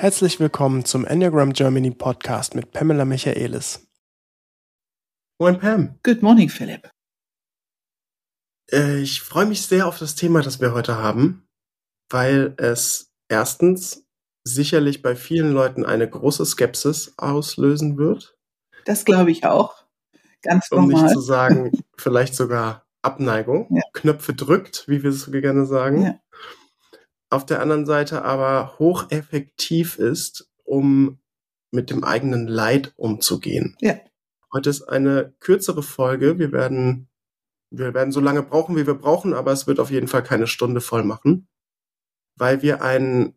Herzlich willkommen zum Enneagram Germany Podcast mit Pamela Michaelis. Moin Pam. Good morning, Philipp. Äh, ich freue mich sehr auf das Thema, das wir heute haben, weil es erstens sicherlich bei vielen Leuten eine große Skepsis auslösen wird. Das glaube ich auch. Ganz um normal. nicht zu sagen, vielleicht sogar Abneigung, Ja. Knöpfe drückt, wie wir es so gerne sagen. Ja. Auf der anderen Seite aber hocheffektiv ist, um mit dem eigenen Leid umzugehen. Ja. Heute ist eine kürzere Folge. Wir werden, wir werden so lange brauchen, wie wir brauchen, aber es wird auf jeden Fall keine Stunde voll machen, weil wir ein,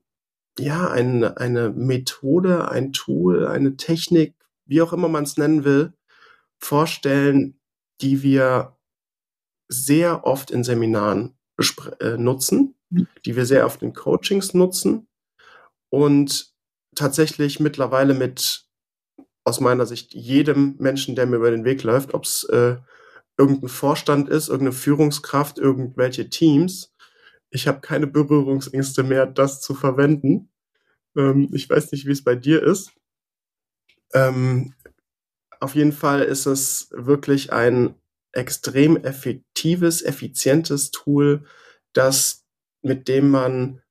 ja, ein, eine Methode, ein Tool, eine Technik, wie auch immer man es nennen will, vorstellen, die wir sehr oft in Seminaren äh, nutzen. Die wir sehr oft in Coachings nutzen und tatsächlich mittlerweile mit aus meiner Sicht jedem Menschen, der mir über den Weg läuft, ob es äh, irgendein Vorstand ist, irgendeine Führungskraft, irgendwelche Teams. Ich habe keine Berührungsängste mehr, das zu verwenden. Ähm, ich weiß nicht, wie es bei dir ist. Ähm, auf jeden Fall ist es wirklich ein extrem effektives, effizientes Tool, das mit dem man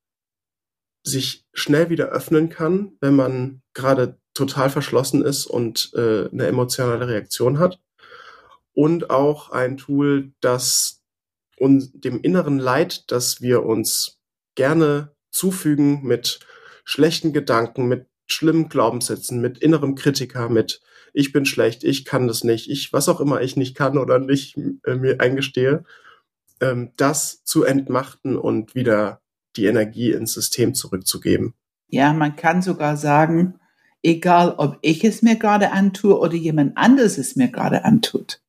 sich schnell wieder öffnen kann, wenn man gerade total verschlossen ist und äh, eine emotionale Reaktion hat. Und auch ein Tool, das uns dem inneren Leid, das wir uns gerne zufügen mit schlechten Gedanken, mit schlimmen Glaubenssätzen, mit innerem Kritiker, mit ich bin schlecht, ich kann das nicht, ich was auch immer ich nicht kann oder nicht äh, mir eingestehe, ähm, das zu entmachten und wieder die Energie ins System zurückzugeben. Ja, man kann sogar sagen, egal ob ich es mir gerade antue oder jemand anderes es mir gerade antut.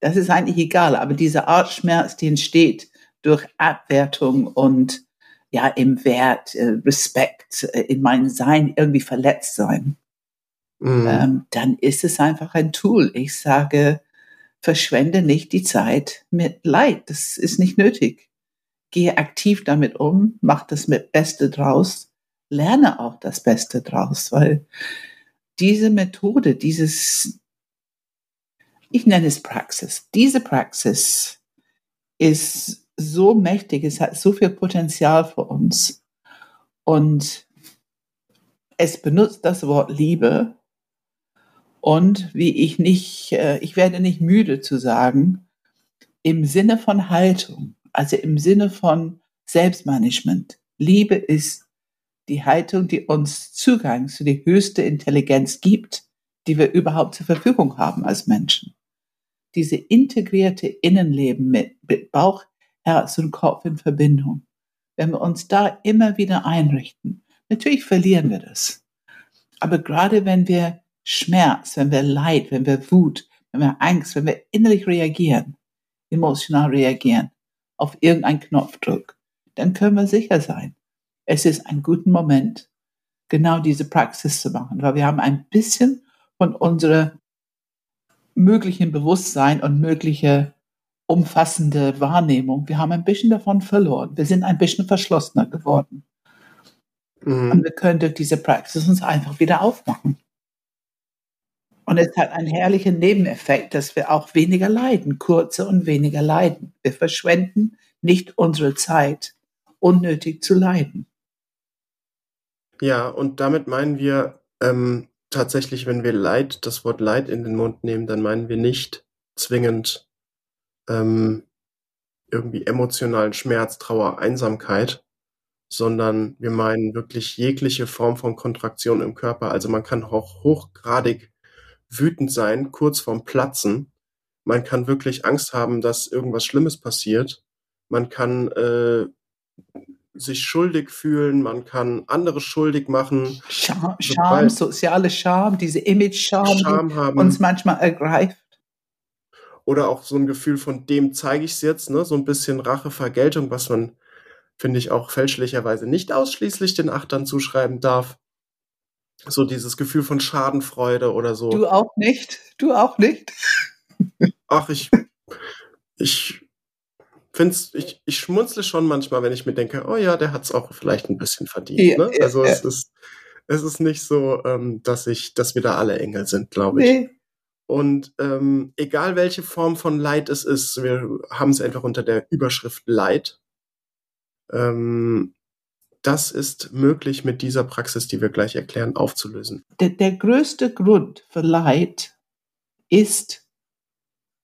Das ist eigentlich egal, aber diese Art Schmerz, die entsteht durch Abwertung und ja, im Wert, äh, Respekt, äh, in meinem Sein irgendwie verletzt sein, Mhm. ähm, dann ist es einfach ein Tool. Ich sage, verschwende nicht die Zeit mit Leid. Das ist nicht nötig. Gehe aktiv damit um, mach das mit Beste draus, lerne auch das Beste draus, weil diese Methode, dieses, ich nenne es Praxis, diese Praxis ist so mächtig, es hat so viel Potenzial für uns und es benutzt das Wort Liebe und wie ich nicht, äh, ich werde nicht müde zu sagen, im Sinne von Haltung, also im Sinne von Selbstmanagement. Liebe ist die Haltung, die uns Zugang zu der höchsten Intelligenz gibt, die wir überhaupt zur Verfügung haben als Menschen. Diese integrierte Innenleben mit Bauch, Herz und Kopf in Verbindung. Wenn wir uns da immer wieder einrichten, natürlich verlieren wir das. Aber gerade wenn wir Schmerz, wenn wir Leid, wenn wir Wut, wenn wir Angst, wenn wir innerlich reagieren, emotional reagieren auf irgendeinen Knopfdruck, dann können wir sicher sein, es ist ein guter Moment, genau diese Praxis zu machen, weil wir haben ein bisschen von unserer möglichen Bewusstsein und mögliche umfassende Wahrnehmung, wir haben ein bisschen davon verloren. Wir sind ein bisschen verschlossener geworden. Und Mhm. wir können durch diese Praxis uns einfach wieder aufmachen. Und es hat einen herrlichen Nebeneffekt, dass wir auch weniger leiden, kurzer und weniger leiden. Wir verschwenden nicht unsere Zeit, unnötig zu leiden. Ja, und damit meinen wir ähm, tatsächlich, wenn wir Leid, das Wort Leid in den Mund nehmen, dann meinen wir nicht zwingend ähm, irgendwie emotionalen Schmerz, Trauer, Einsamkeit, sondern wir meinen wirklich jegliche Form von Kontraktion im Körper. Also man kann auch hochgradig wütend sein, kurz vorm Platzen. Man kann wirklich Angst haben, dass irgendwas Schlimmes passiert. Man kann äh, sich schuldig fühlen, man kann andere schuldig machen, Scham, Scham soziale Scham, diese Image-Scham, Scham die haben uns manchmal ergreift. oder auch so ein Gefühl von dem zeige ich es jetzt, ne? so ein bisschen Rache, Vergeltung, was man, finde ich, auch fälschlicherweise nicht ausschließlich den Achtern zuschreiben darf. So dieses Gefühl von Schadenfreude oder so. Du auch nicht? Du auch nicht? Ach, ich, ich find's, ich, ich schmunzle schon manchmal, wenn ich mir denke, oh ja, der hat's auch vielleicht ein bisschen verdient. Ja, ne? ja, Also ja. es ist, es ist nicht so, ähm, dass ich, dass wir da alle Engel sind, glaube ich. Nee. Und ähm, egal welche Form von Leid es ist, wir haben es einfach unter der Überschrift Leid. Ähm, das ist möglich mit dieser Praxis, die wir gleich erklären, aufzulösen. Der, der größte Grund für Leid ist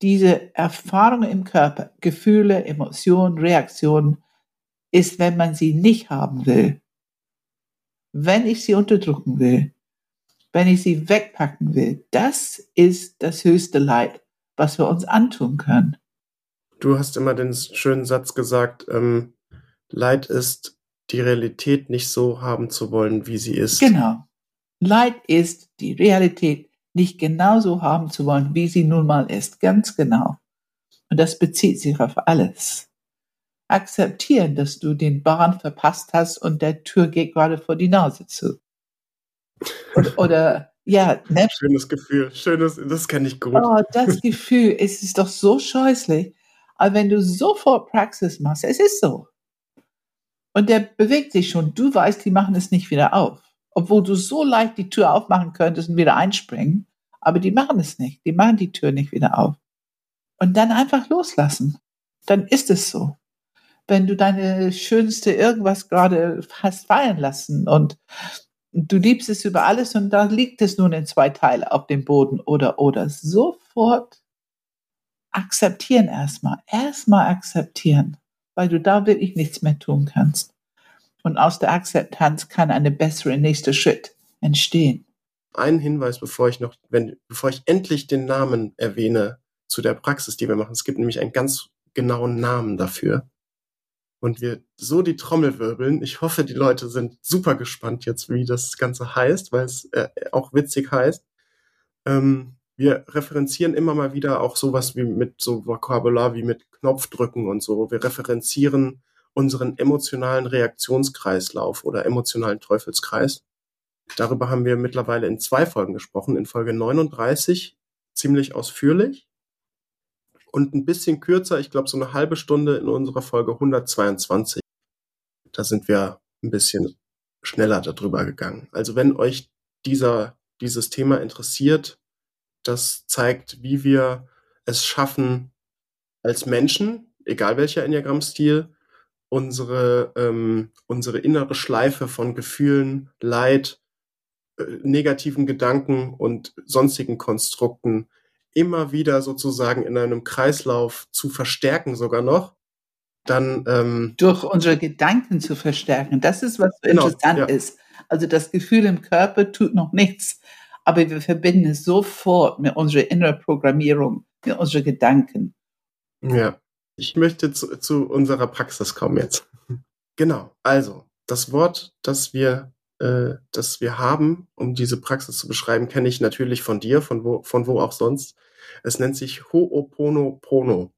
diese Erfahrung im Körper, Gefühle, Emotionen, Reaktionen, ist, wenn man sie nicht haben will. Wenn ich sie unterdrücken will, wenn ich sie wegpacken will, das ist das höchste Leid, was wir uns antun können. Du hast immer den schönen Satz gesagt, ähm, Leid ist die Realität nicht so haben zu wollen, wie sie ist. Genau. Leid ist die Realität nicht genauso haben zu wollen, wie sie nun mal ist. Ganz genau. Und das bezieht sich auf alles. Akzeptieren, dass du den Bahn verpasst hast und der Tür geht gerade vor die Nase zu. Oder, oder ja, ne? Schönes Gefühl. Schönes, das kenne ich gut. Oh, das Gefühl, es ist doch so scheußlich. Aber wenn du sofort Praxis machst, es ist so. Und der bewegt sich schon. Du weißt, die machen es nicht wieder auf. Obwohl du so leicht die Tür aufmachen könntest und wieder einspringen. Aber die machen es nicht. Die machen die Tür nicht wieder auf. Und dann einfach loslassen. Dann ist es so. Wenn du deine schönste irgendwas gerade hast fallen lassen und du liebst es über alles und da liegt es nun in zwei Teile auf dem Boden oder oder sofort akzeptieren erstmal. Erstmal akzeptieren weil du da wirklich nichts mehr tun kannst. Und aus der Akzeptanz kann eine bessere nächste Schritt entstehen. Ein Hinweis, bevor ich noch, wenn, bevor ich endlich den Namen erwähne zu der Praxis, die wir machen. Es gibt nämlich einen ganz genauen Namen dafür. Und wir so die Trommel wirbeln. Ich hoffe, die Leute sind super gespannt jetzt, wie das Ganze heißt, weil es äh, auch witzig heißt. Ähm, wir referenzieren immer mal wieder auch sowas wie mit so Vokabular wie mit Knopfdrücken und so. Wir referenzieren unseren emotionalen Reaktionskreislauf oder emotionalen Teufelskreis. Darüber haben wir mittlerweile in zwei Folgen gesprochen. In Folge 39 ziemlich ausführlich und ein bisschen kürzer, ich glaube so eine halbe Stunde in unserer Folge 122. Da sind wir ein bisschen schneller darüber gegangen. Also wenn euch dieser, dieses Thema interessiert, das zeigt, wie wir es schaffen, als Menschen, egal welcher Enneagramm-Stil, unsere, ähm, unsere innere Schleife von Gefühlen, Leid, äh, negativen Gedanken und sonstigen Konstrukten immer wieder sozusagen in einem Kreislauf zu verstärken sogar noch, dann ähm, durch unsere Gedanken zu verstärken. Das ist was so genau, interessant ja. ist. Also das Gefühl im Körper tut noch nichts, aber wir verbinden es sofort mit unserer inneren Programmierung, mit unseren Gedanken. Ja, ich möchte zu, zu unserer Praxis kommen jetzt. Genau, also das Wort, das wir, äh, das wir haben, um diese Praxis zu beschreiben, kenne ich natürlich von dir, von wo, von wo auch sonst. Es nennt sich Ho'oponopono.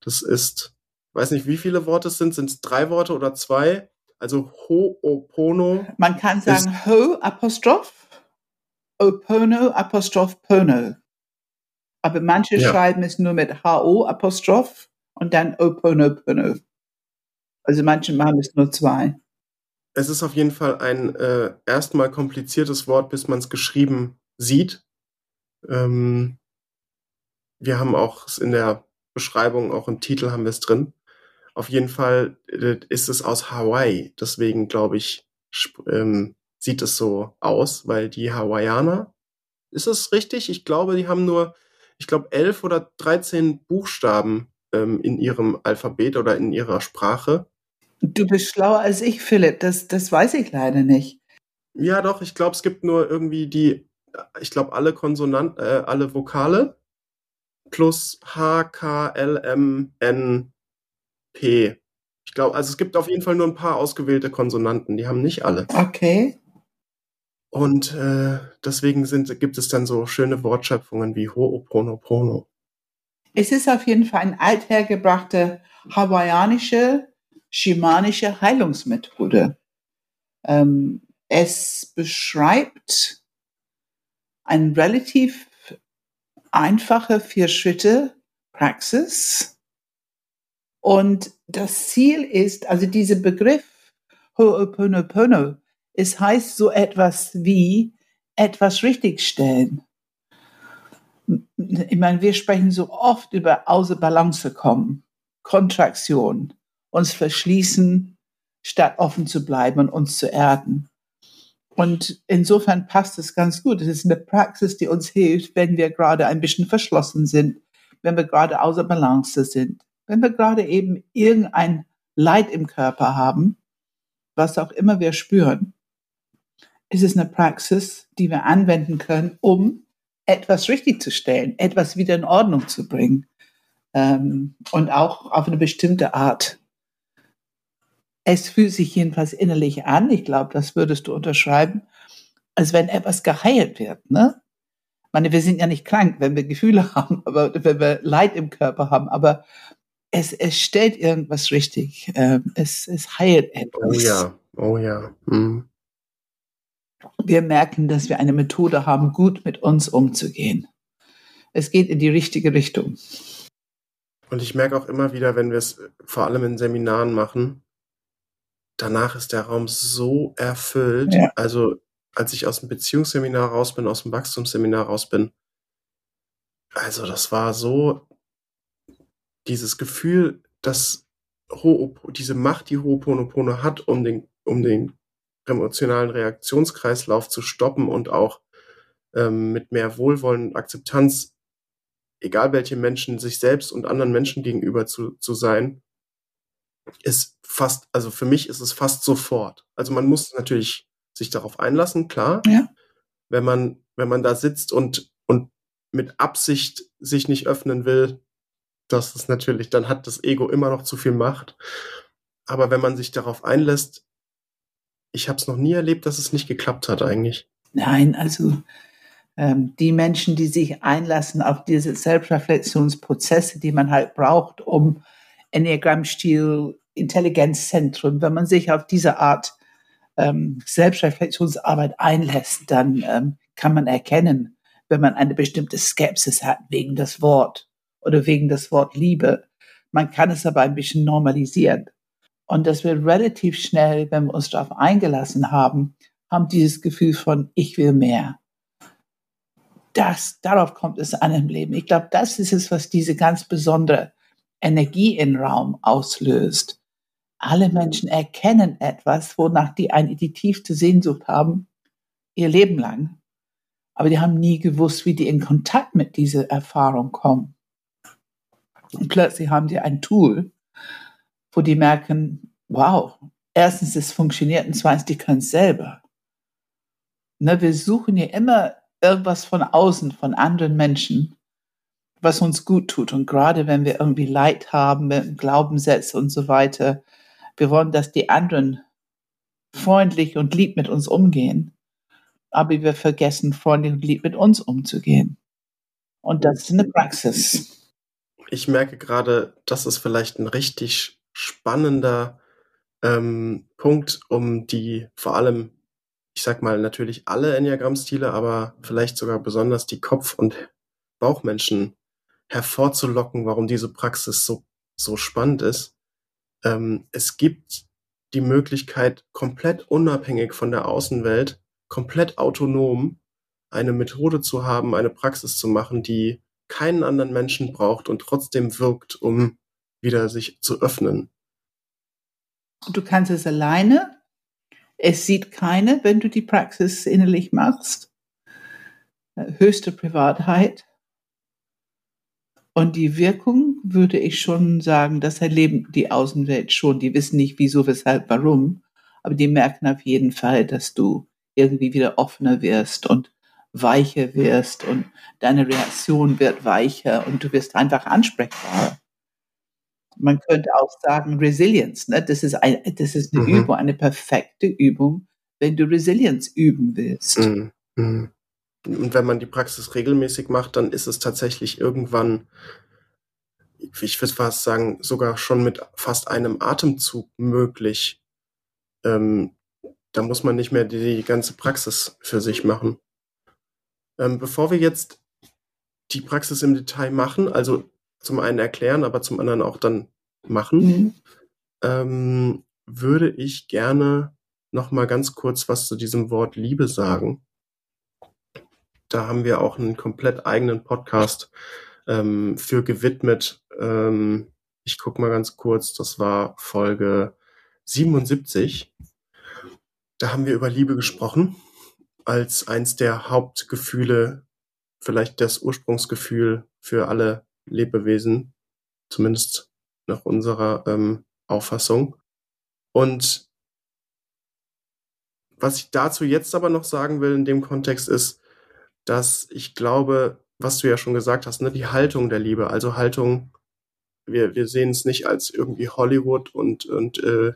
Das ist, weiß nicht, wie viele Worte es sind. Sind es drei Worte oder zwei? Also Ho'opono. Man kann sagen Ho Apostroph Opono Apostroph Pono. Aber manche ja. schreiben es nur mit HO Apostroph und dann Opono Pono. Also manche machen es nur zwei. Es ist auf jeden Fall ein äh, erstmal kompliziertes Wort, bis man es geschrieben sieht. Ähm, wir haben auch in der Beschreibung, auch im Titel haben wir es drin. Auf jeden Fall äh, ist es aus Hawaii. Deswegen glaube ich, ähm, sieht es so aus, weil die Hawaiianer, ist es richtig? Ich glaube, die haben nur, ich glaube, elf oder dreizehn Buchstaben ähm, in ihrem Alphabet oder in ihrer Sprache. Du bist schlauer als ich, Philipp. Das, das weiß ich leider nicht. Ja, doch. Ich glaube, es gibt nur irgendwie die, ich glaube, alle Konsonanten, äh, alle Vokale plus H, K, L, M, N, P. Ich glaube, also es gibt auf jeden Fall nur ein paar ausgewählte Konsonanten. Die haben nicht alle. Okay. Und äh, deswegen sind, gibt es dann so schöne Wortschöpfungen wie Ho'oponopono. Es ist auf jeden Fall eine althergebrachte hawaiianische, schamanische Heilungsmethode. Ähm, es beschreibt eine relativ einfache Vier-Schritte-Praxis. Und das Ziel ist, also dieser Begriff Ho'oponopono Es heißt so etwas wie etwas richtigstellen. Ich meine, wir sprechen so oft über außer Balance kommen, Kontraktion, uns verschließen, statt offen zu bleiben und uns zu erden. Und insofern passt es ganz gut. Es ist eine Praxis, die uns hilft, wenn wir gerade ein bisschen verschlossen sind, wenn wir gerade außer Balance sind, wenn wir gerade eben irgendein Leid im Körper haben, was auch immer wir spüren. Es ist eine Praxis, die wir anwenden können, um etwas richtig zu stellen, etwas wieder in Ordnung zu bringen ähm, und auch auf eine bestimmte Art es fühlt sich jedenfalls innerlich an, ich glaube, das würdest du unterschreiben, als wenn etwas geheilt wird. Ne? Ich meine, wir sind ja nicht krank, wenn wir Gefühle haben, aber wenn wir Leid im Körper haben, aber es, es stellt irgendwas richtig. Ähm, es, es heilt etwas. Oh ja, oh ja. Hm. Wir merken, dass wir eine Methode haben, gut mit uns umzugehen. Es geht in die richtige Richtung. Und ich merke auch immer wieder, wenn wir es vor allem in Seminaren machen, danach ist der Raum so erfüllt. Ja. Also als ich aus dem Beziehungsseminar raus bin, aus dem Wachstumsseminar raus bin, also das war so dieses Gefühl, dass diese Macht, die Ho'oponopono hat, um den, um den emotionalen Reaktionskreislauf zu stoppen und auch ähm, mit mehr Wohlwollen und Akzeptanz, egal welche Menschen, sich selbst und anderen Menschen gegenüber zu, zu sein, ist fast, also für mich ist es fast sofort. Also man muss natürlich sich darauf einlassen, klar. Ja. Wenn man, wenn man da sitzt und, und mit Absicht sich nicht öffnen will, das ist natürlich, dann hat das Ego immer noch zu viel Macht. Aber wenn man sich darauf einlässt, ich habe es noch nie erlebt, dass es nicht geklappt hat eigentlich. Nein, also ähm, die Menschen, die sich einlassen auf diese Selbstreflexionsprozesse, die man halt braucht, um Enneagramm-Stil, Intelligenzzentrum, wenn man sich auf diese Art ähm, Selbstreflexionsarbeit einlässt, dann ähm, kann man erkennen, wenn man eine bestimmte Skepsis hat wegen das Wort oder wegen das Wort Liebe. Man kann es aber ein bisschen normalisieren. Und dass wir relativ schnell, wenn wir uns darauf eingelassen haben, haben dieses Gefühl von, ich will mehr. Das, darauf kommt es an im Leben. Ich glaube, das ist es, was diese ganz besondere Energie im Raum auslöst. Alle Menschen erkennen etwas, wonach die eine die tiefste Sehnsucht haben, ihr Leben lang. Aber die haben nie gewusst, wie die in Kontakt mit dieser Erfahrung kommen. Und plötzlich haben die ein Tool, wo die merken, wow, erstens, es funktioniert und zweitens, die können es selber. Ne, wir suchen ja immer irgendwas von außen, von anderen Menschen, was uns gut tut. Und gerade wenn wir irgendwie Leid haben mit Glaubenssätzen und so weiter, wir wollen, dass die anderen freundlich und lieb mit uns umgehen. Aber wir vergessen, freundlich und lieb mit uns umzugehen. Und das ist eine Praxis. Ich merke gerade, das ist vielleicht ein richtig spannender ähm, Punkt, um die vor allem, ich sag mal, natürlich alle Enneagramm-Stile, aber vielleicht sogar besonders die Kopf- und Bauchmenschen hervorzulocken, warum diese Praxis so, so spannend ist. Ähm, es gibt die Möglichkeit, komplett unabhängig von der Außenwelt, komplett autonom eine Methode zu haben, eine Praxis zu machen, die keinen anderen Menschen braucht und trotzdem wirkt, um wieder sich zu öffnen. Du kannst es alleine. Es sieht keine, wenn du die Praxis innerlich machst. Höchste Privatheit. Und die Wirkung würde ich schon sagen, das erleben die Außenwelt schon. Die wissen nicht wieso, weshalb, warum. Aber die merken auf jeden Fall, dass du irgendwie wieder offener wirst und weicher wirst und deine Reaktion wird weicher und du wirst einfach ansprechbarer. Man könnte auch sagen Resilience. Ne? Das, ist ein, das ist eine mhm. Übung, eine perfekte Übung, wenn du Resilience üben willst. Mhm. Mhm. Und wenn man die Praxis regelmäßig macht, dann ist es tatsächlich irgendwann, ich würde fast sagen, sogar schon mit fast einem Atemzug möglich. Ähm, da muss man nicht mehr die, die ganze Praxis für sich machen. Ähm, bevor wir jetzt die Praxis im Detail machen, also zum einen erklären, aber zum anderen auch dann machen, mhm. ähm, würde ich gerne noch mal ganz kurz was zu diesem Wort Liebe sagen. Da haben wir auch einen komplett eigenen Podcast ähm, für gewidmet. Ähm, ich guck mal ganz kurz, das war Folge 77. Da haben wir über Liebe gesprochen als eins der Hauptgefühle, vielleicht das Ursprungsgefühl für alle Lebewesen, zumindest nach unserer ähm, Auffassung. Und was ich dazu jetzt aber noch sagen will in dem Kontext ist, dass ich glaube, was du ja schon gesagt hast, ne, die Haltung der Liebe, also Haltung, wir, wir sehen es nicht als irgendwie Hollywood und, und äh,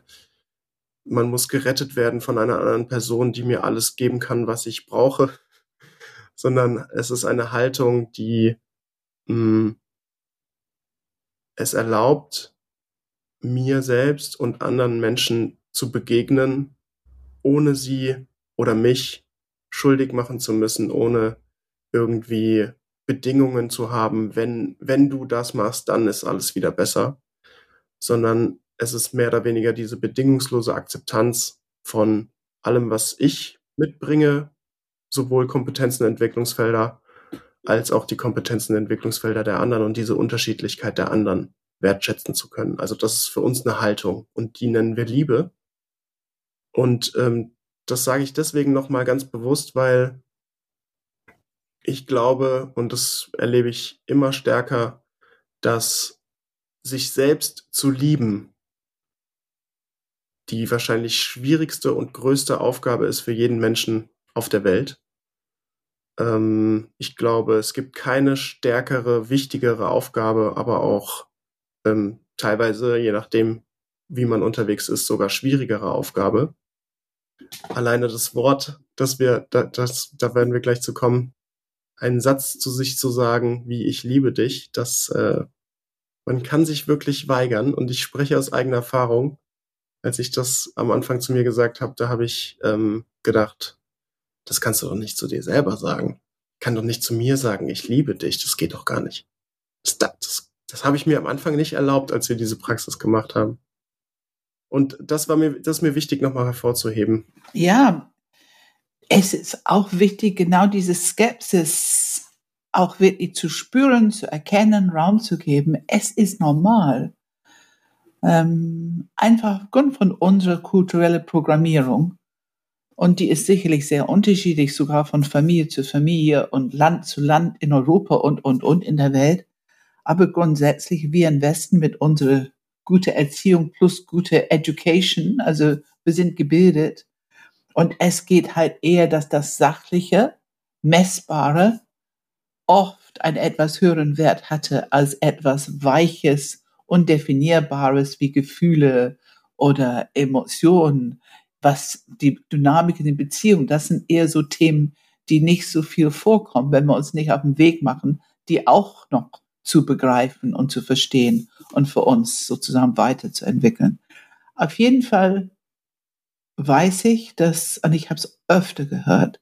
man muss gerettet werden von einer anderen Person, die mir alles geben kann, was ich brauche, sondern es ist eine Haltung, die mh, hm, es erlaubt, mir selbst und anderen Menschen zu begegnen, ohne sie oder mich schuldig machen zu müssen, ohne irgendwie Bedingungen zu haben, wenn, wenn du das machst, dann ist alles wieder besser, sondern es ist mehr oder weniger diese bedingungslose Akzeptanz von allem, was ich mitbringe, sowohl Kompetenzen, Entwicklungsfelder, als auch die Kompetenzen, Entwicklungsfelder der anderen und diese Unterschiedlichkeit der anderen wertschätzen zu können. Also das ist für uns eine Haltung und die nennen wir Liebe. Und ähm, das sage ich deswegen nochmal ganz bewusst, weil ich glaube, und das erlebe ich immer stärker, dass sich selbst zu lieben die wahrscheinlich schwierigste und größte Aufgabe ist für jeden Menschen auf der Welt. Ähm, ich glaube, es gibt keine stärkere, wichtigere Aufgabe, aber auch ähm, teilweise, je nachdem, wie man unterwegs ist, sogar schwierigere Aufgabe. Alleine das Wort, dass wir, da, das, da werden wir gleich zu kommen, einen Satz zu sich zu sagen, wie ich liebe dich, das äh, man kann sich wirklich weigern und ich spreche aus eigener Erfahrung als ich das am Anfang zu mir gesagt habe, da habe ich ähm, gedacht, das kannst du doch nicht zu dir selber sagen. Kann doch nicht zu mir sagen, ich liebe dich. Das geht doch gar nicht. Das, das, das habe ich mir am Anfang nicht erlaubt, als wir diese Praxis gemacht haben. Und das war mir, das ist mir wichtig, nochmal hervorzuheben. Ja, es ist auch wichtig, genau diese Skepsis auch wirklich zu spüren, zu erkennen, Raum zu geben. Es ist normal ähm, einfach aufgrund von unserer kulturellen Programmierung. Und die ist sicherlich sehr unterschiedlich, sogar von Familie zu Familie und Land zu Land in Europa und, und, und in der Welt. Aber grundsätzlich, wir im Westen mit unserer gute Erziehung plus gute Education, also wir sind gebildet. Und es geht halt eher, dass das Sachliche, Messbare oft einen etwas höheren Wert hatte als etwas Weiches Undefinierbares wie Gefühle oder Emotionen, was die Dynamik in den Beziehungen, das sind eher so Themen, die nicht so viel vorkommen, wenn wir uns nicht auf den Weg machen, die auch noch zu begreifen und zu verstehen und für uns sozusagen weiterzuentwickeln. Auf jeden Fall weiß ich, dass, und ich habe es öfter gehört,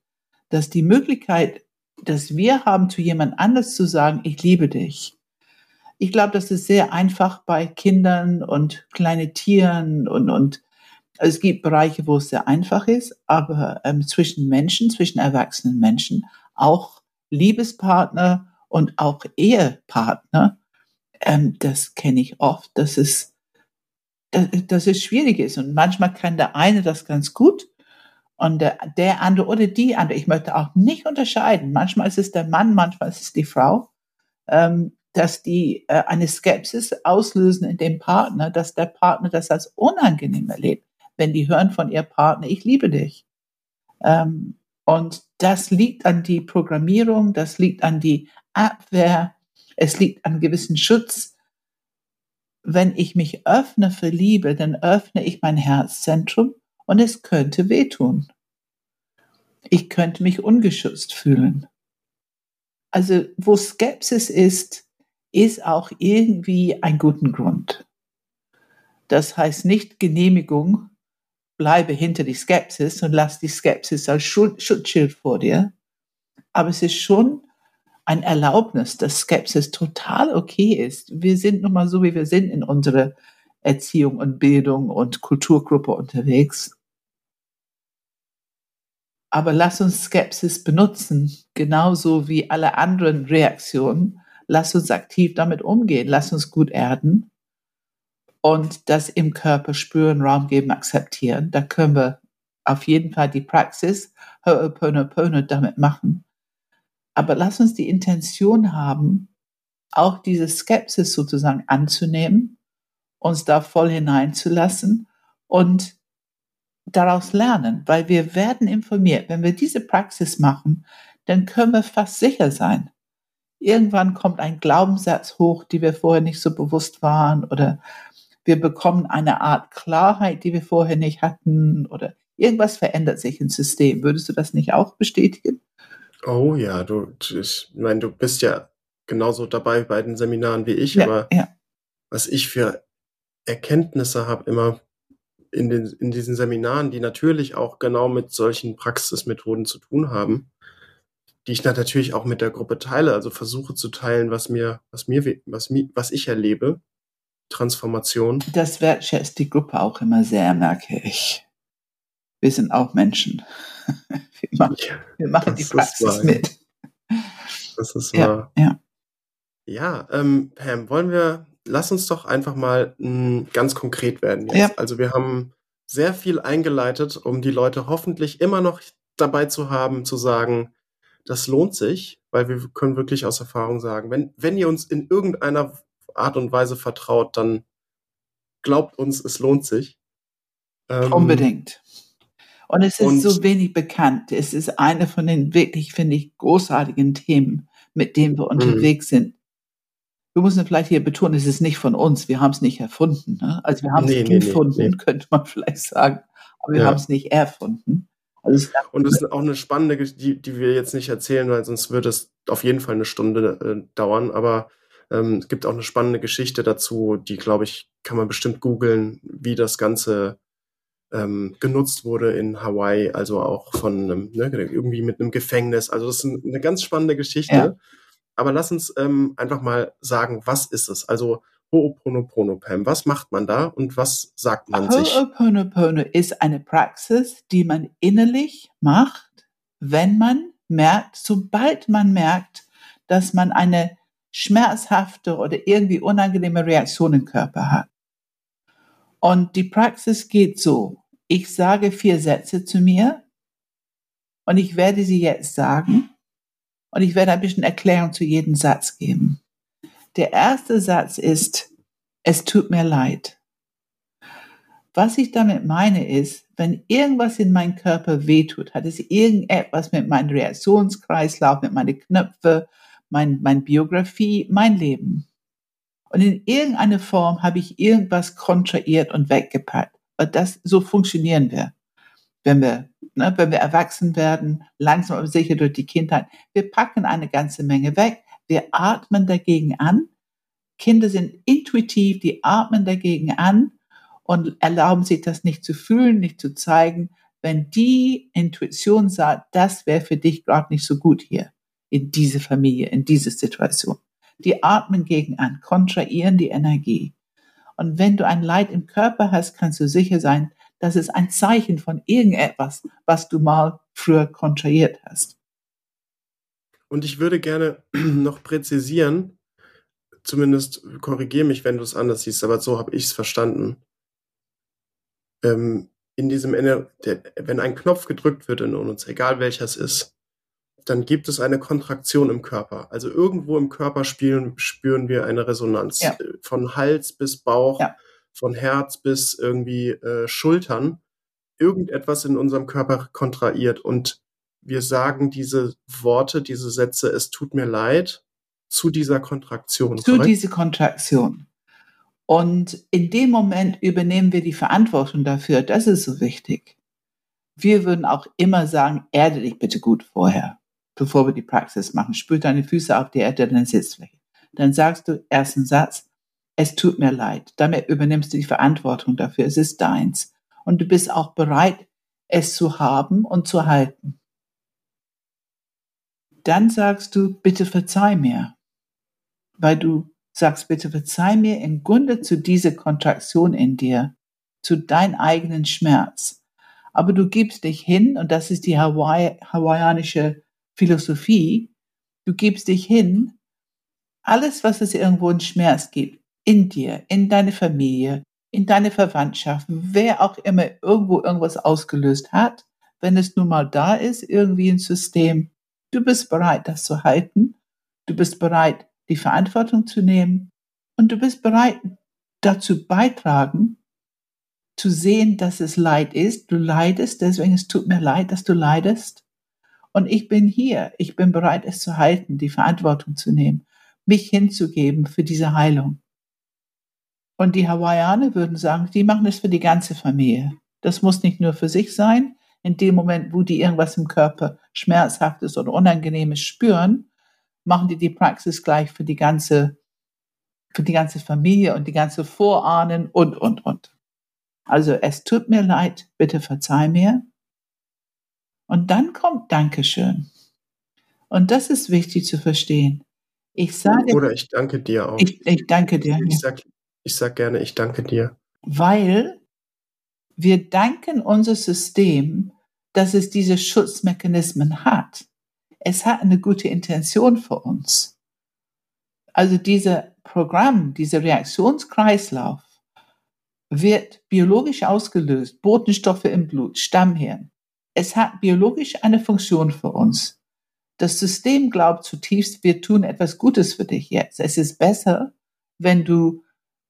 dass die Möglichkeit, dass wir haben, zu jemand anders zu sagen, ich liebe dich, ich glaube, das ist sehr einfach bei Kindern und kleine Tieren und, und es gibt Bereiche, wo es sehr einfach ist, aber ähm, zwischen Menschen, zwischen erwachsenen Menschen, auch Liebespartner und auch Ehepartner, ähm, das kenne ich oft, dass es, dass, dass es schwierig ist. Und manchmal kann der eine das ganz gut und der, der andere oder die andere. Ich möchte auch nicht unterscheiden. Manchmal ist es der Mann, manchmal ist es die Frau. Ähm, dass die äh, eine Skepsis auslösen in dem Partner, dass der Partner das als unangenehm erlebt, wenn die hören von ihr Partner, ich liebe dich. Ähm, und das liegt an die Programmierung, das liegt an die Abwehr, es liegt an gewissen Schutz. Wenn ich mich öffne für Liebe, dann öffne ich mein Herzzentrum und es könnte wehtun. Ich könnte mich ungeschützt fühlen. Also wo Skepsis ist, ist auch irgendwie ein guten Grund. Das heißt nicht Genehmigung, bleibe hinter die Skepsis und lass die Skepsis als Schutzschild vor dir. Aber es ist schon ein Erlaubnis, dass Skepsis total okay ist. Wir sind nun mal so, wie wir sind in unserer Erziehung und Bildung und Kulturgruppe unterwegs. Aber lass uns Skepsis benutzen, genauso wie alle anderen Reaktionen. Lass uns aktiv damit umgehen, lass uns gut erden und das im Körper spüren, Raum geben, akzeptieren. Da können wir auf jeden Fall die Praxis Ho'oponopono damit machen. Aber lass uns die Intention haben, auch diese Skepsis sozusagen anzunehmen, uns da voll hineinzulassen und daraus lernen, weil wir werden informiert. Wenn wir diese Praxis machen, dann können wir fast sicher sein. Irgendwann kommt ein Glaubenssatz hoch, die wir vorher nicht so bewusst waren oder wir bekommen eine Art Klarheit, die wir vorher nicht hatten oder irgendwas verändert sich im System. Würdest du das nicht auch bestätigen? Oh ja, du, ich meine, du bist ja genauso dabei bei den Seminaren wie ich, Ja, aber ja, was ich für Erkenntnisse habe immer in, den, in diesen Seminaren, die natürlich auch genau mit solchen Praxismethoden zu tun haben, die ich dann natürlich auch mit der Gruppe teile, also versuche zu teilen, was mir, was mir, was mir, was ich erlebe, Transformation. das wertschätzt die Gruppe auch immer sehr, merke ich. Wir sind auch Menschen. Wir machen, wir machen die Praxis mit. das ist Ja, wahr. ja. Ja, ähm, Pam, wollen wir, lass uns doch einfach mal mh, ganz konkret werden jetzt. Ja. Also wir haben sehr viel eingeleitet, um die Leute hoffentlich immer noch dabei zu haben, zu sagen, das lohnt sich, weil wir können wirklich aus Erfahrung sagen, wenn, wenn ihr uns in irgendeiner Art und Weise vertraut, dann glaubt uns, es lohnt sich. Ähm, Unbedingt. Und es ist und- so wenig bekannt. Es ist eine von den wirklich, finde ich, großartigen Themen, mit denen Mhm. wir unterwegs sind. Wir müssen vielleicht hier betonen, es ist nicht von uns. Wir haben es nicht erfunden. Ne? Also wir haben es nee, nee, gefunden, nee. könnte man vielleicht sagen. Aber wir Ja. haben es nicht erfunden. Also Und es ist auch eine spannende, Gesch- die, die wir jetzt nicht erzählen, weil sonst würde es auf jeden Fall eine Stunde äh, dauern. Aber ähm, es gibt auch eine spannende Geschichte dazu, die, glaube ich, kann man bestimmt googeln, wie das Ganze ähm, genutzt wurde in Hawaii, also auch von einem, ne, irgendwie mit einem Gefängnis. Also das ist eine ganz spannende Geschichte. Ja. Aber lass uns ähm, einfach mal sagen, was ist es? Also Ho'oponopono, Pam, was macht man da und was sagt man sich? Ho'oponopono ist eine Praxis, die man innerlich macht, wenn man merkt, sobald man merkt, dass man eine schmerzhafte oder irgendwie unangenehme Reaktion im Körper hat. Und die Praxis geht so. Ich sage vier Sätze zu mir und ich werde sie jetzt sagen und ich werde ein bisschen Erklärung zu jedem Satz geben. Der erste Satz ist, es tut mir leid. Was ich damit meine ist, wenn irgendwas in meinem Körper wehtut, hat es irgendetwas mit meinem Reaktionskreislauf, mit meinen Knöpfe, mein, mein Biografie, mein Leben. Und in irgendeiner Form habe ich irgendwas kontrahiert und weggepackt. Weil das, so funktionieren wir. Wenn wir, ne, wenn wir erwachsen werden, langsam aber sicher durch die Kindheit, wir packen eine ganze Menge weg. Wir atmen dagegen an. Kinder sind intuitiv, die atmen dagegen an und erlauben sich das nicht zu fühlen, nicht zu zeigen, wenn die Intuition sagt, das wäre für dich gerade nicht so gut hier, in diese Familie, in diese Situation. Die atmen gegen an, kontrahieren die Energie. Und wenn du ein Leid im Körper hast, kannst du sicher sein, das ist ein Zeichen von irgendetwas, was du mal früher kontrahiert hast. Und ich würde gerne noch präzisieren, zumindest korrigiere mich, wenn du es anders siehst, aber so habe ich es verstanden. Ähm, in diesem, Ener der, wenn ein Knopf gedrückt wird in uns, egal welcher es ist, dann gibt es eine Kontraktion im Körper. Also irgendwo im Körper spüren, spüren wir eine Resonanz. Ja. Äh, Von Hals bis Bauch, Ja. von Herz bis irgendwie äh, Schultern. Irgendetwas in unserem Körper kontrahiert und wir sagen diese Worte, diese Sätze, es tut mir leid, zu dieser Kontraktion. zu korrekt? diese Kontraktion. Und in dem Moment übernehmen wir die Verantwortung dafür. Das ist so wichtig. Wir würden auch immer sagen, erde dich bitte gut vorher, bevor wir die Praxis machen. Spül deine Füße auf die Erde, dann Sitzfläche. Dann sagst du ersten Satz, es tut mir leid. Damit übernimmst du die Verantwortung dafür. Es ist deins. Und du bist auch bereit, es zu haben und zu halten. Dann sagst du, bitte verzeih mir. Weil du sagst, bitte verzeih mir im Grunde zu dieser Kontraktion in dir, zu deinem eigenen Schmerz. Aber du gibst dich hin, und das ist die Hawaii, hawaiianische Philosophie, du gibst dich hin, alles, was es irgendwo in Schmerz gibt, in dir, in deine Familie, in deine Verwandtschaft, wer auch immer irgendwo irgendwas ausgelöst hat, wenn es nun mal da ist, irgendwie ein System, du bist bereit, das zu halten, du bist bereit, die Verantwortung zu nehmen und du bist bereit, dazu beitragen, zu sehen, dass es Leid ist. Du leidest, deswegen es tut mir leid, dass du leidest. Und ich bin hier. Ich bin bereit, es zu halten, die Verantwortung zu nehmen, mich hinzugeben für diese Heilung. Und die Hawaiianer würden sagen, die machen es für die ganze Familie. Das muss nicht nur für sich sein. In dem Moment, wo die irgendwas im Körper schmerzhaftes oder unangenehmes spüren, machen die die Praxis gleich für die ganze, für die ganze Familie und die ganze Vorahnen und, und, und. Also es tut mir leid, bitte verzeih mir. Und dann kommt Dankeschön. Und das ist wichtig zu verstehen. Ich sage. Oder ich danke dir auch. Ich, ich danke dir. Ich sag, ich sag gerne, ich danke dir. Weil wir danken unser System, dass es diese Schutzmechanismen hat. Es hat eine gute Intention für uns. Also dieses Programm, dieser Reaktionskreislauf wird biologisch ausgelöst, Botenstoffe im Blut, Stammhirn. Es hat biologisch eine Funktion für uns. Das System glaubt zutiefst, wir tun etwas Gutes für dich jetzt. Es ist besser, wenn du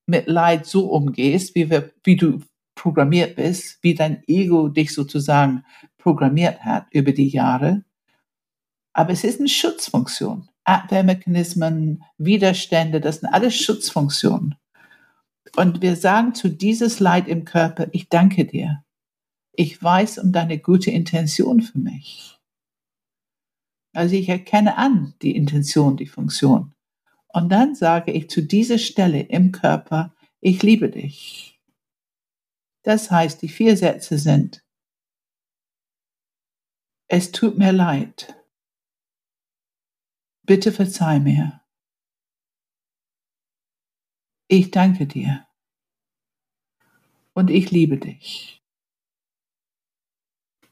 mit Leid so umgehst, wie, wir, wie du programmiert bist, wie dein Ego dich sozusagen programmiert hat über die Jahre. Aber es ist eine Schutzfunktion. Abwehrmechanismen, Widerstände, das sind alles Schutzfunktionen. Und wir sagen zu dieses Leid im Körper, ich danke dir. Ich weiß um deine gute Intention für mich. Also ich erkenne an die Intention, die Funktion. Und dann sage ich zu dieser Stelle im Körper, ich liebe dich. Das heißt, die vier Sätze sind, es tut mir leid. Bitte verzeih mir. Ich danke dir. Und ich liebe dich.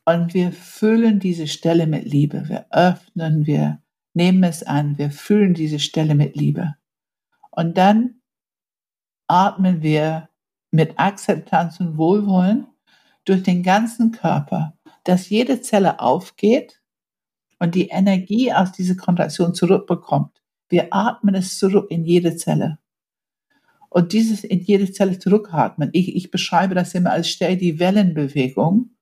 Und wir füllen diese Stelle mit Liebe. Wir öffnen, wir nehmen es an, wir füllen diese Stelle mit Liebe. Und dann atmen wir mit Akzeptanz und Wohlwollen durch den ganzen Körper, dass jede Zelle aufgeht und die Energie aus dieser Kontraktion zurückbekommt. Wir atmen es zurück in jede Zelle. Und dieses in jede Zelle zurückatmen, ich, ich beschreibe das immer als stell die Wellenbewegung.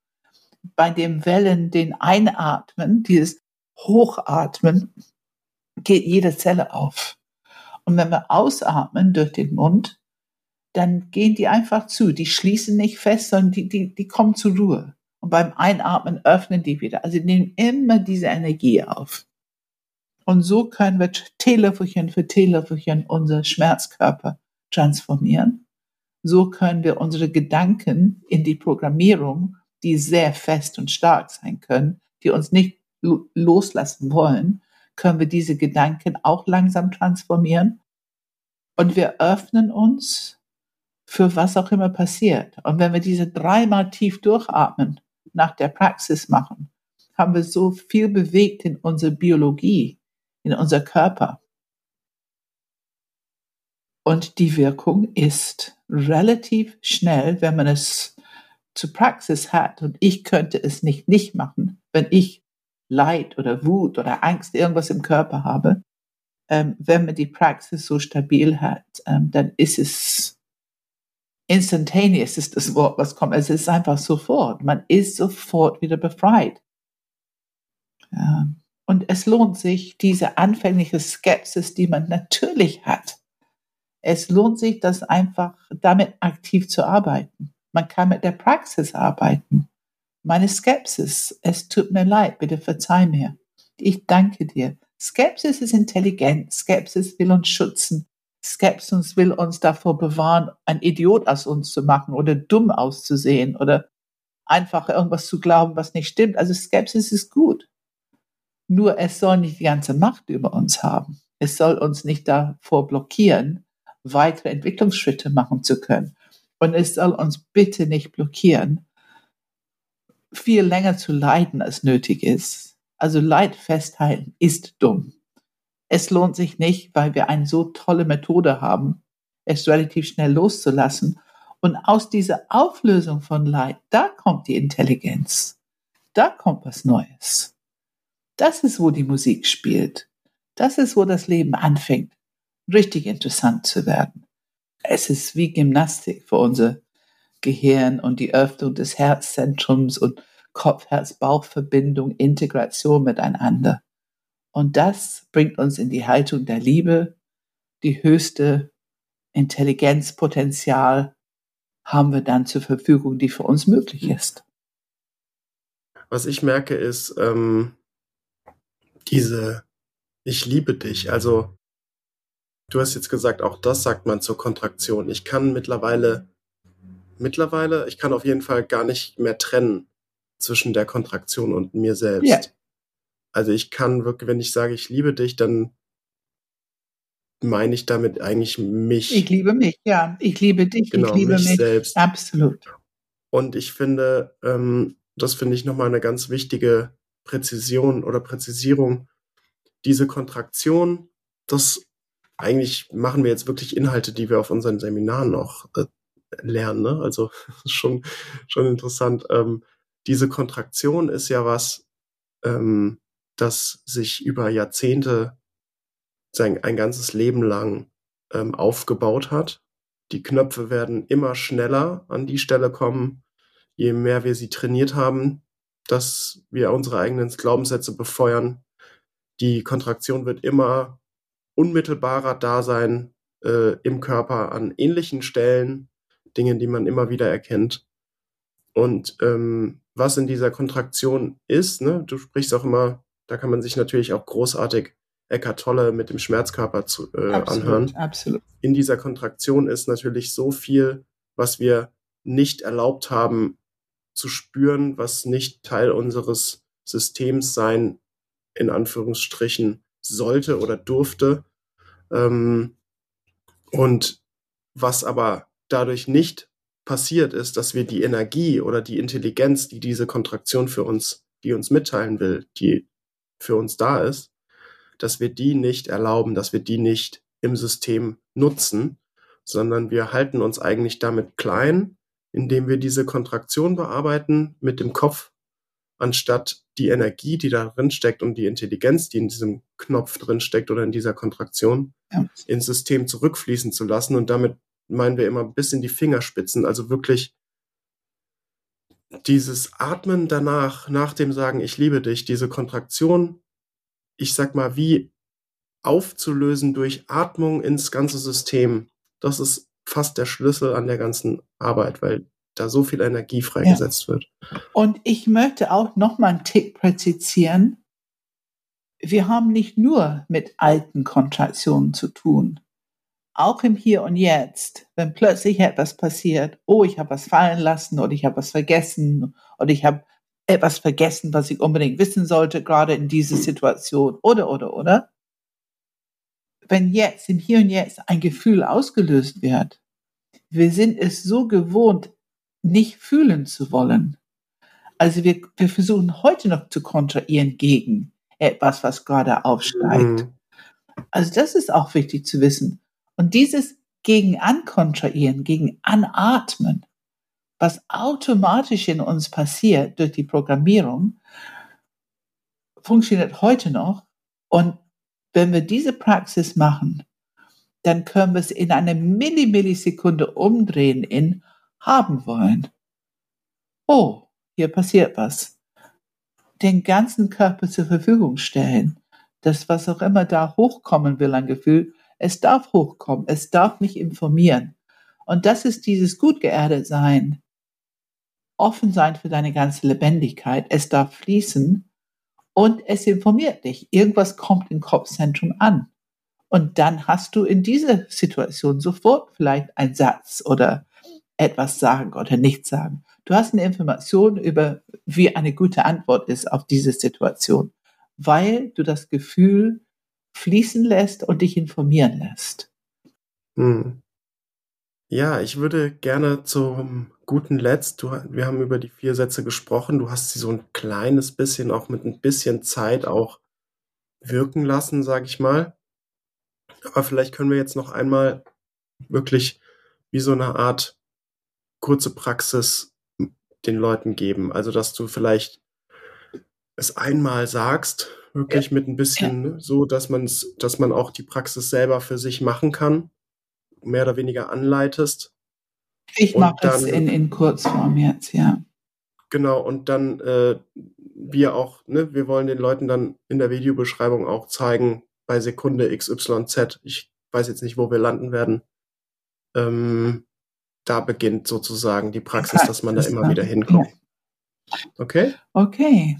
Bei dem Wellen, den Einatmen, dieses Hochatmen, geht jede Zelle auf. Und wenn wir ausatmen durch den Mund, dann gehen die einfach zu. Die schließen nicht fest, sondern die, die, die kommen zur Ruhe. Und beim Einatmen öffnen die wieder. Also nehmen immer diese Energie auf. Und so können wir Teelöffelchen für Teelöffelchen unser Schmerzkörper transformieren. So können wir unsere Gedanken in die Programmierung, die sehr fest und stark sein können, die uns nicht loslassen wollen, können wir diese Gedanken auch langsam transformieren. Und wir öffnen uns für was auch immer passiert. Und wenn wir diese dreimal tief durchatmen, nach der Praxis machen, haben wir so viel bewegt in unserer Biologie, in unser Körper. Und die Wirkung ist relativ schnell, wenn man es zur Praxis hat. Und ich könnte es nicht nicht machen, wenn ich Leid oder Wut oder Angst, irgendwas im Körper habe. Ähm, wenn man die Praxis so stabil hat, ähm, dann ist es instantaneous, ist das Wort, was kommt. Es ist einfach sofort. Man ist sofort wieder befreit. Ja. Und es lohnt sich, diese anfängliche Skepsis, die man natürlich hat, es lohnt sich, das einfach damit aktiv zu arbeiten. Man kann mit der Praxis arbeiten. Meine Skepsis, es tut mir leid, bitte verzeih mir. Ich danke dir. Skepsis ist intelligent. Skepsis will uns schützen. Skepsis will uns davor bewahren, ein Idiot aus uns zu machen oder dumm auszusehen oder einfach irgendwas zu glauben, was nicht stimmt. Also Skepsis ist gut. Nur es soll nicht die ganze Macht über uns haben. Es soll uns nicht davor blockieren, weitere Entwicklungsschritte machen zu können. Und es soll uns bitte nicht blockieren, viel länger zu leiden, als nötig ist. Also Leid festhalten ist dumm. Es lohnt sich nicht, weil wir eine so tolle Methode haben, es relativ schnell loszulassen. Und aus dieser Auflösung von Leid, da kommt die Intelligenz. Da kommt was Neues. Das ist, wo die Musik spielt. Das ist, wo das Leben anfängt, richtig interessant zu werden. Es ist wie Gymnastik für unser Gehirn und die Öffnung des Herzzentrums und Kopf-Herz-Bauch-Verbindung, Integration miteinander. Und das bringt uns in die Haltung der Liebe, die höchste Intelligenzpotenzial haben wir dann zur Verfügung, die für uns möglich ist. Was ich merke, ist ähm, diese Ich liebe dich. Also du hast jetzt gesagt, auch das sagt man zur Kontraktion. Ich kann mittlerweile, mittlerweile, ich kann auf jeden Fall gar nicht mehr trennen zwischen der Kontraktion und mir selbst. Ja. Also ich kann wirklich, wenn ich sage, ich liebe dich, dann meine ich damit eigentlich mich. Ich liebe mich, ja. Ich liebe dich, genau, ich liebe mich, mich selbst. Absolut. Und ich finde, ähm, das finde ich nochmal eine ganz wichtige Präzision oder Präzisierung. Diese Kontraktion, das eigentlich machen wir jetzt wirklich Inhalte, die wir auf unseren Seminaren noch äh, lernen. Ne? Also schon, schon interessant. Ähm, diese Kontraktion ist ja was, ähm, das sich über Jahrzehnte, sein ein ganzes Leben lang ähm, aufgebaut hat. Die Knöpfe werden immer schneller an die Stelle kommen, je mehr wir sie trainiert haben, dass wir unsere eigenen Glaubenssätze befeuern. Die Kontraktion wird immer unmittelbarer da sein äh, im Körper an ähnlichen Stellen, Dinge, die man immer wieder erkennt. Und ähm, was in dieser Kontraktion ist, ne, du sprichst auch immer, da kann man sich natürlich auch großartig Eckart Tolle mit dem Schmerzkörper zu, äh, absolut, anhören. Absolut. In dieser Kontraktion ist natürlich so viel, was wir nicht erlaubt haben zu spüren, was nicht Teil unseres Systems sein, in Anführungsstrichen, sollte oder durfte. Ähm, und was aber dadurch nicht passiert ist, dass wir die Energie oder die Intelligenz, die diese Kontraktion für uns, die uns mitteilen will, die für uns da ist, dass wir die nicht erlauben, dass wir die nicht im System nutzen, sondern wir halten uns eigentlich damit klein, indem wir diese Kontraktion bearbeiten mit dem Kopf, anstatt die Energie, die da drin steckt und die Intelligenz, die in diesem Knopf drin steckt oder in dieser Kontraktion, ja. ins System zurückfließen zu lassen. Und damit meinen wir immer bis in die Fingerspitzen, also wirklich dieses Atmen danach, nach dem Sagen, ich liebe dich, diese Kontraktion, ich sag mal, wie aufzulösen durch Atmung ins ganze System, das ist fast der Schlüssel an der ganzen Arbeit, weil da so viel Energie freigesetzt ja. wird. Und ich möchte auch noch mal einen Tick präzisieren. Wir haben nicht nur mit alten Kontraktionen zu tun. Auch im Hier und Jetzt, wenn plötzlich etwas passiert, oh, ich habe was fallen lassen oder ich habe was vergessen oder ich habe etwas vergessen, was ich unbedingt wissen sollte, gerade in dieser Situation oder, oder, oder. Wenn jetzt, im Hier und Jetzt ein Gefühl ausgelöst wird, wir sind es so gewohnt, nicht fühlen zu wollen. Also wir, wir versuchen heute noch zu kontrahieren gegen etwas, was gerade aufsteigt. Mhm. Also das ist auch wichtig zu wissen. Und dieses gegen ankontrahieren, gegen anatmen, was automatisch in uns passiert durch die Programmierung, funktioniert heute noch. Und wenn wir diese Praxis machen, dann können wir es in einer Millimillisekunde umdrehen in haben wollen. Oh, hier passiert was. Den ganzen Körper zur Verfügung stellen. Das, was auch immer da hochkommen will an Gefühl, es darf hochkommen, es darf mich informieren. Und das ist dieses gut geerdet sein. Offen sein für deine ganze Lebendigkeit. Es darf fließen und es informiert dich. Irgendwas kommt im Kopfzentrum an. Und dann hast du in dieser Situation sofort vielleicht einen Satz oder etwas sagen oder nicht sagen. Du hast eine Information über, wie eine gute Antwort ist auf diese Situation, weil du das Gefühl fließen lässt und dich informieren lässt. Hm. Ja, ich würde gerne zum guten Letzt, du, wir haben über die vier Sätze gesprochen, du hast sie so ein kleines bisschen, auch mit ein bisschen Zeit auch wirken lassen, sag ich mal. Aber vielleicht können wir jetzt noch einmal wirklich wie so eine Art kurze Praxis den Leuten geben. Also, dass du vielleicht es einmal sagst, wirklich ja. mit ein bisschen ja. so, dass man dass man auch die Praxis selber für sich machen kann, mehr oder weniger anleitest. Ich mache es in, in Kurzform jetzt, ja. Genau, und dann äh, wir auch, ne, wir wollen den Leuten dann in der Videobeschreibung auch zeigen, bei Sekunde XYZ, ich weiß jetzt nicht, wo wir landen werden, ähm, da beginnt sozusagen die Praxis, Praxis dass man da immer wieder hinkommt. Ja. Okay? Okay.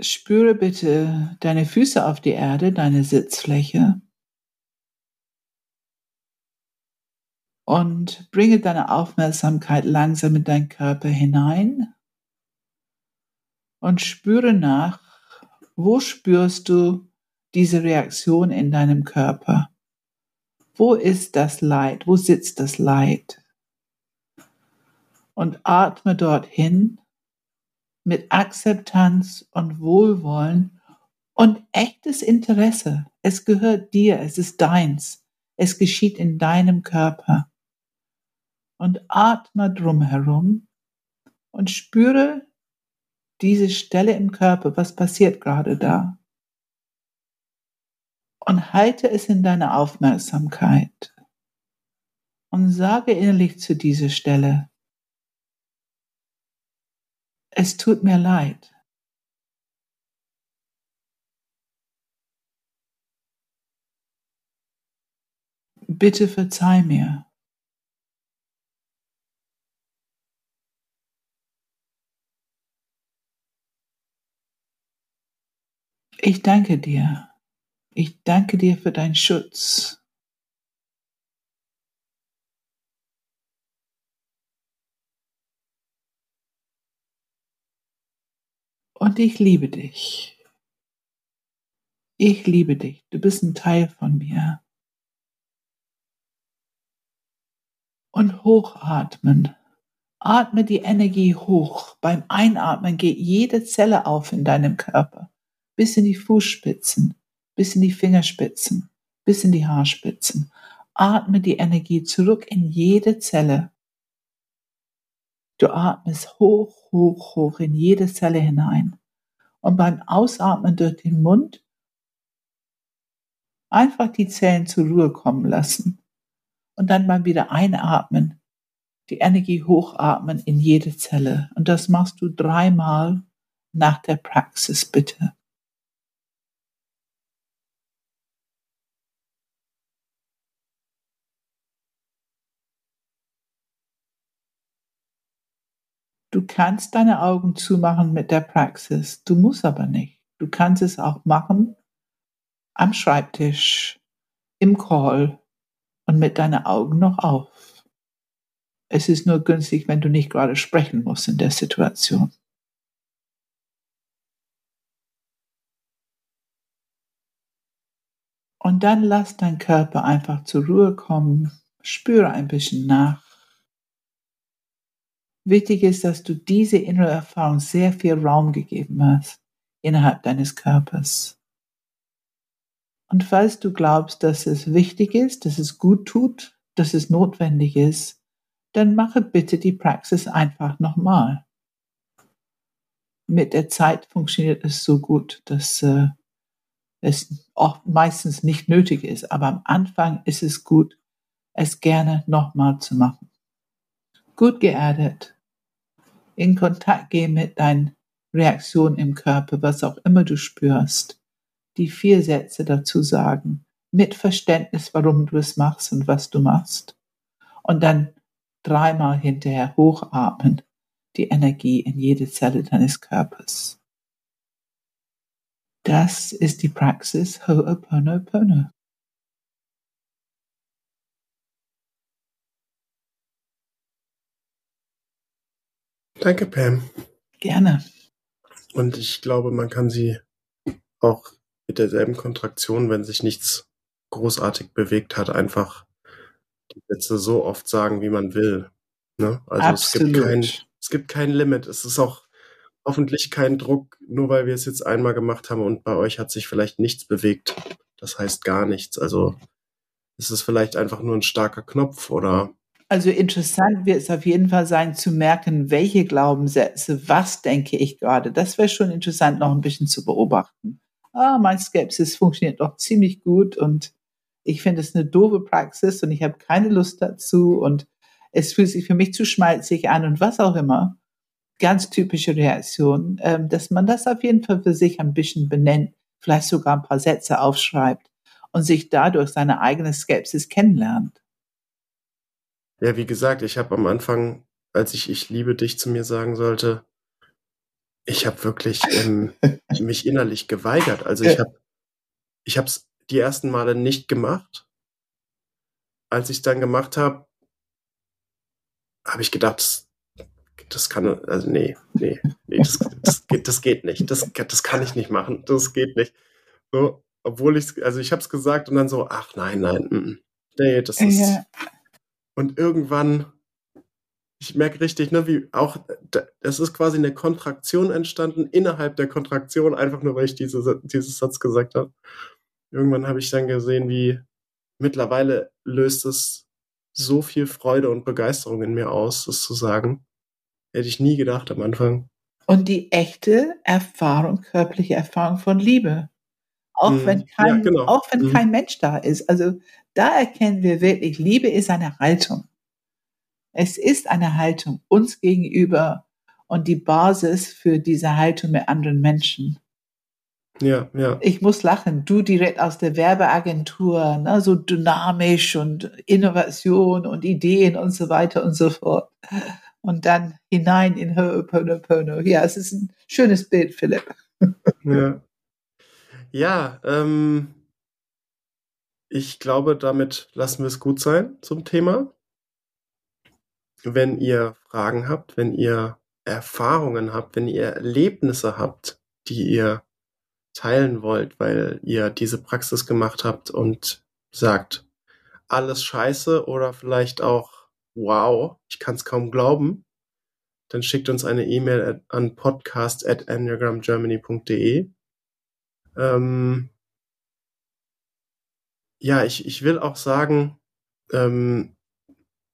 Spüre bitte deine Füße auf die Erde, deine Sitzfläche. Und bringe deine Aufmerksamkeit langsam in deinen Körper hinein und spüre nach, wo spürst du diese Reaktion in deinem Körper? Wo ist das Leid? Wo sitzt das Leid? Und atme dorthin mit Akzeptanz und Wohlwollen und echtes Interesse. Es gehört dir, es ist deins. Es geschieht in deinem Körper. Und atme drumherum und spüre diese Stelle im Körper, was passiert gerade da. Und halte es in deiner Aufmerksamkeit. Und sage innerlich zu dieser Stelle, es tut mir leid. Bitte verzeih mir. Ich danke dir. Ich danke dir für deinen Schutz. Und ich liebe dich. Ich liebe dich. Du bist ein Teil von mir. Und hochatmen. Atme die Energie hoch. Beim Einatmen geht jede Zelle auf in deinem Körper. Bis in die Fußspitzen, bis in die Fingerspitzen, bis in die Haarspitzen. Atme die Energie zurück in jede Zelle. Du atmest hoch, hoch, hoch in jede Zelle hinein. Und beim Ausatmen durch den Mund einfach die Zellen zur Ruhe kommen lassen. Und dann beim wieder einatmen, die Energie hochatmen in jede Zelle. Und das machst du dreimal nach der Praxis, bitte. Du kannst deine Augen zumachen mit der Praxis, du musst aber nicht. Du kannst es auch machen am Schreibtisch, im Call und mit deinen Augen noch auf. Es ist nur günstig, wenn du nicht gerade sprechen musst in der Situation. Und dann lass dein Körper einfach zur Ruhe kommen, spüre ein bisschen nach. Wichtig ist, dass du diese innere Erfahrung sehr viel Raum gegeben hast innerhalb deines Körpers. Und falls du glaubst, dass es wichtig ist, dass es gut tut, dass es notwendig ist, dann mache bitte die Praxis einfach nochmal. Mit der Zeit funktioniert es so gut, dass äh, es auch meistens nicht nötig ist, aber am Anfang ist es gut, es gerne nochmal zu machen. Gut geerdet, in Kontakt gehen mit deinen Reaktionen im Körper, was auch immer du spürst. Die vier Sätze dazu sagen, mit Verständnis, warum du es machst und was du machst. Und dann dreimal hinterher hochatmen, die Energie in jede Zelle deines Körpers. Das ist die Praxis Ho'oponopono. Danke, Pam. Gerne. Und ich glaube, man kann sie auch mit derselben Kontraktion, wenn sich nichts großartig bewegt hat, einfach die Sätze so oft sagen, wie man will. Ne? Also Absolut. es gibt kein, es gibt kein Limit. Es ist auch hoffentlich kein Druck, nur weil wir es jetzt einmal gemacht haben und bei euch hat sich vielleicht nichts bewegt. Das heißt gar nichts. Also ist es vielleicht einfach nur ein starker Knopf oder Also interessant wird es auf jeden Fall sein zu merken, welche Glaubenssätze, was denke ich gerade. Das wäre schon interessant, noch ein bisschen zu beobachten. Ah, mein Skepsis funktioniert doch ziemlich gut und ich finde es eine doofe Praxis und ich habe keine Lust dazu und es fühlt sich für mich zu schmalzig an und was auch immer. Ganz typische Reaktion, ähm, dass man das auf jeden Fall für sich ein bisschen benennt, vielleicht sogar ein paar Sätze aufschreibt und sich dadurch seine eigene Skepsis kennenlernt. Ja, wie gesagt, ich habe am Anfang, als ich ich liebe dich zu mir sagen sollte, ich habe wirklich ähm, mich innerlich geweigert. Also ich habe ich habe es die ersten Male nicht gemacht. Als ich dann gemacht habe, habe ich gedacht, das, das kann also nee, nee, nee, das, das, geht, das geht nicht. Das, das kann ich nicht machen. Das geht nicht. So, obwohl ich also ich habe es gesagt und dann so, ach nein, nein, mm, nee, das ist Ja. Und irgendwann, ich merke richtig, ne, wie auch, es ist quasi eine Kontraktion entstanden innerhalb der Kontraktion, einfach nur, weil ich diese, dieses Satz gesagt habe. Irgendwann habe ich dann gesehen, wie mittlerweile löst es so viel Freude und Begeisterung in mir aus, das zu sagen. Hätte ich nie gedacht am Anfang. und die echte Erfahrung, körperliche Erfahrung von Liebe. Auch Mhm. wenn Ja, kein, genau. auch wenn Mhm. kein Mensch da ist. Also da erkennen wir wirklich, Liebe ist eine Haltung. Es ist eine Haltung uns gegenüber und die Basis für diese Haltung mit anderen Menschen. Ja, ja. Ich muss lachen. Du direkt aus der Werbeagentur, ne, so dynamisch und Innovation und Ideen und so weiter und so fort. Und dann hinein in Ho'oponopono. Ja, es ist ein schönes Bild, Philipp. Ja, ja ähm, ich glaube, damit lassen wir es gut sein zum Thema. Wenn ihr Fragen habt, wenn ihr Erfahrungen habt, wenn ihr Erlebnisse habt, die ihr teilen wollt, weil ihr diese Praxis gemacht habt und sagt, alles scheiße oder vielleicht auch, wow, ich kann es kaum glauben, dann schickt uns eine E-Mail an podcast.enneagramgermany.de. Ähm, ja, ich, ich will auch sagen, ähm,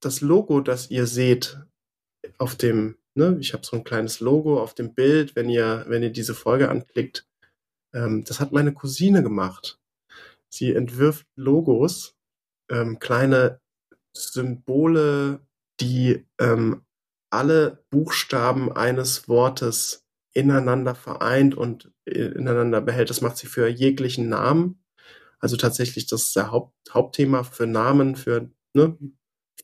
das Logo, das ihr seht auf dem, ne, ich habe so ein kleines Logo auf dem Bild, wenn ihr, wenn ihr diese Folge anklickt, ähm, das hat meine Cousine gemacht. Sie entwirft Logos, ähm, kleine Symbole, die ähm, alle Buchstaben eines Wortes ineinander vereint und ineinander behält. Das macht sie für jeglichen Namen. Also tatsächlich, das ist der Haupt, Hauptthema für Namen, für ne,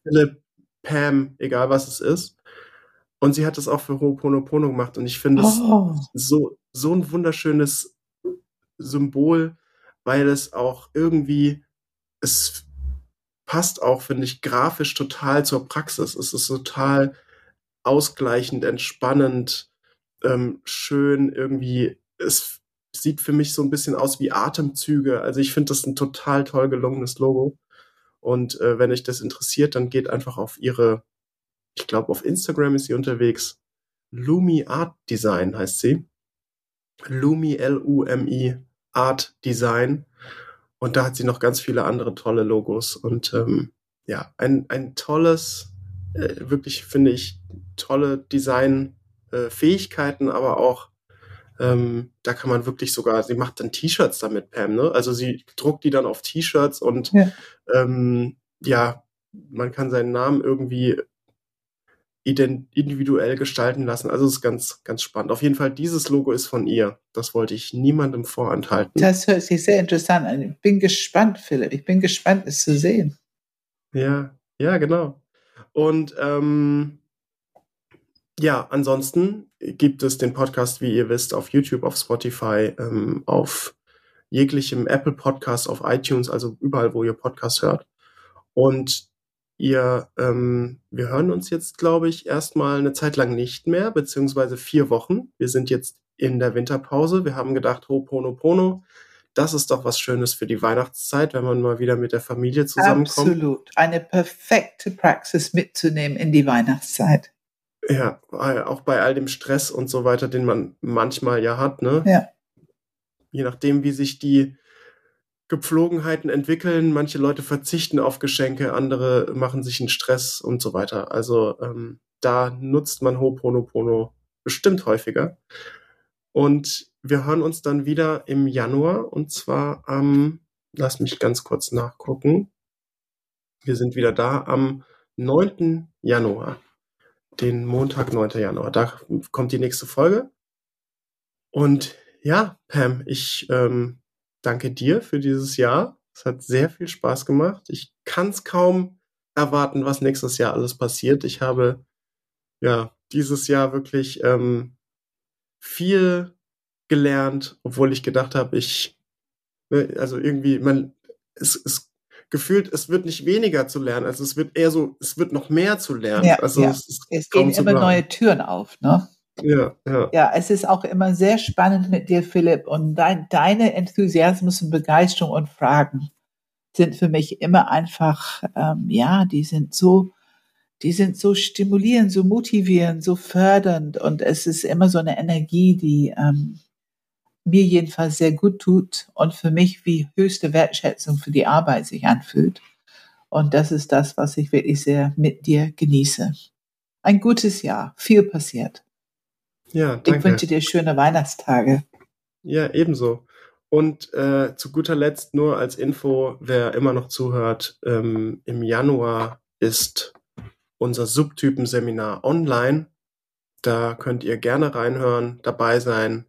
Philipp, Pam, egal was es ist. Und sie hat das auch für Ho'oponopono gemacht und ich finde es Oh, so, so ein wunderschönes Symbol, weil es auch irgendwie, es passt auch, finde ich, grafisch total zur Praxis. Es ist total ausgleichend, entspannend, ähm, schön irgendwie. Es sieht für mich so ein bisschen aus wie Atemzüge. Also ich finde das ein total toll gelungenes Logo. Und äh, wenn euch das interessiert, dann geht einfach auf ihre, ich glaube auf Instagram ist sie unterwegs. Lumi Art Design heißt sie. Lumi L-U-M-I Art Design. Und da hat sie noch ganz viele andere tolle Logos. Und ähm, ja, ein, ein tolles, äh, wirklich finde ich, tolle Design-Fähigkeiten, aber auch ähm, da kann man wirklich sogar, sie macht dann T-Shirts damit, Pam, ne? Also sie druckt die dann auf T-Shirts und Ja. ähm, ja, man kann seinen Namen irgendwie individuell gestalten lassen. Also es ist ganz, ganz spannend. Auf jeden Fall, dieses Logo ist von ihr. Das wollte ich niemandem vorenthalten. das hört sich sehr interessant an. Ich bin gespannt, Philipp. Ich bin gespannt, es zu sehen. Ja, ja, genau. Und ähm, ja, ansonsten gibt es den Podcast, wie ihr wisst, auf YouTube, auf Spotify, ähm, auf jeglichem Apple Podcast, auf iTunes, also überall, wo ihr Podcast hört. Und ihr, ähm, wir hören uns jetzt, glaube ich, erstmal eine Zeit lang nicht mehr, beziehungsweise vier Wochen. Wir sind jetzt in der Winterpause. Wir haben gedacht, Ho'oponopono, das ist doch was Schönes für die Weihnachtszeit, wenn man mal wieder mit der Familie zusammenkommt. Absolut. Eine perfekte Praxis mitzunehmen in die Weihnachtszeit. Ja, auch bei all dem Stress und so weiter, den man manchmal ja hat, ne? Ja. Je nachdem, wie sich die Gepflogenheiten entwickeln. Manche Leute verzichten auf Geschenke, andere machen sich einen Stress und so weiter. Also ähm, da nutzt man Ho'oponopono bestimmt häufiger. Und wir hören uns dann wieder im Januar und zwar am, lass mich ganz kurz nachgucken. Wir sind wieder da am 9. Januar, den Montag, 9. Januar. Da kommt die nächste Folge. Und ja, Pam, ich ähm, danke dir für dieses Jahr. Es hat sehr viel Spaß gemacht. Ich kann es kaum erwarten, was nächstes Jahr alles passiert. Ich habe ja dieses Jahr wirklich ähm, viel gelernt, obwohl ich gedacht habe, ich, ne, also irgendwie, man, es, es gefühlt, es wird nicht weniger zu lernen, also es wird eher so, es wird noch mehr zu lernen. Ja, also ja. es, Es gehen immer glauben. neue Türen auf, ne? Ja, ja. Ja, es ist auch immer sehr spannend mit dir, Philipp. Und dein, deine Enthusiasmus und Begeisterung und Fragen sind für mich immer einfach, ähm, ja, die sind so, die sind so stimulierend, so motivierend, so fördernd. Und es ist immer so eine Energie, die ähm, mir jedenfalls sehr gut tut und für mich wie höchste Wertschätzung für die Arbeit sich anfühlt. Und das ist das, was ich wirklich sehr mit dir genieße. Ein gutes Jahr, viel passiert. Ja, Ich danke. wünsche dir schöne Weihnachtstage. Ja, ebenso. Und äh, zu guter Letzt nur als Info, wer immer noch zuhört, ähm, im Januar ist unser Subtypenseminar online. Da könnt ihr gerne reinhören, dabei sein.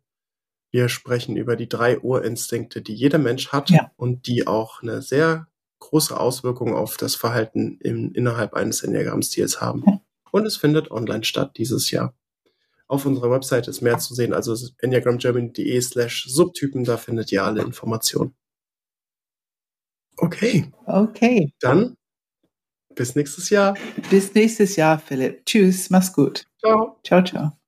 Wir sprechen über die drei Urinstinkte, die jeder Mensch hat Ja. und die auch eine sehr große Auswirkung auf das Verhalten im, innerhalb eines Enneagramm-Stils haben. Ja. Und es findet online statt dieses Jahr. Auf unserer Website ist mehr zu sehen, also enneagramgermany.de slash Subtypen, da findet ihr alle Informationen. Okay, Okay. dann bis nächstes Jahr. Bis nächstes Jahr, Philipp. Tschüss. Mach's gut. Ciao. Ciao, ciao.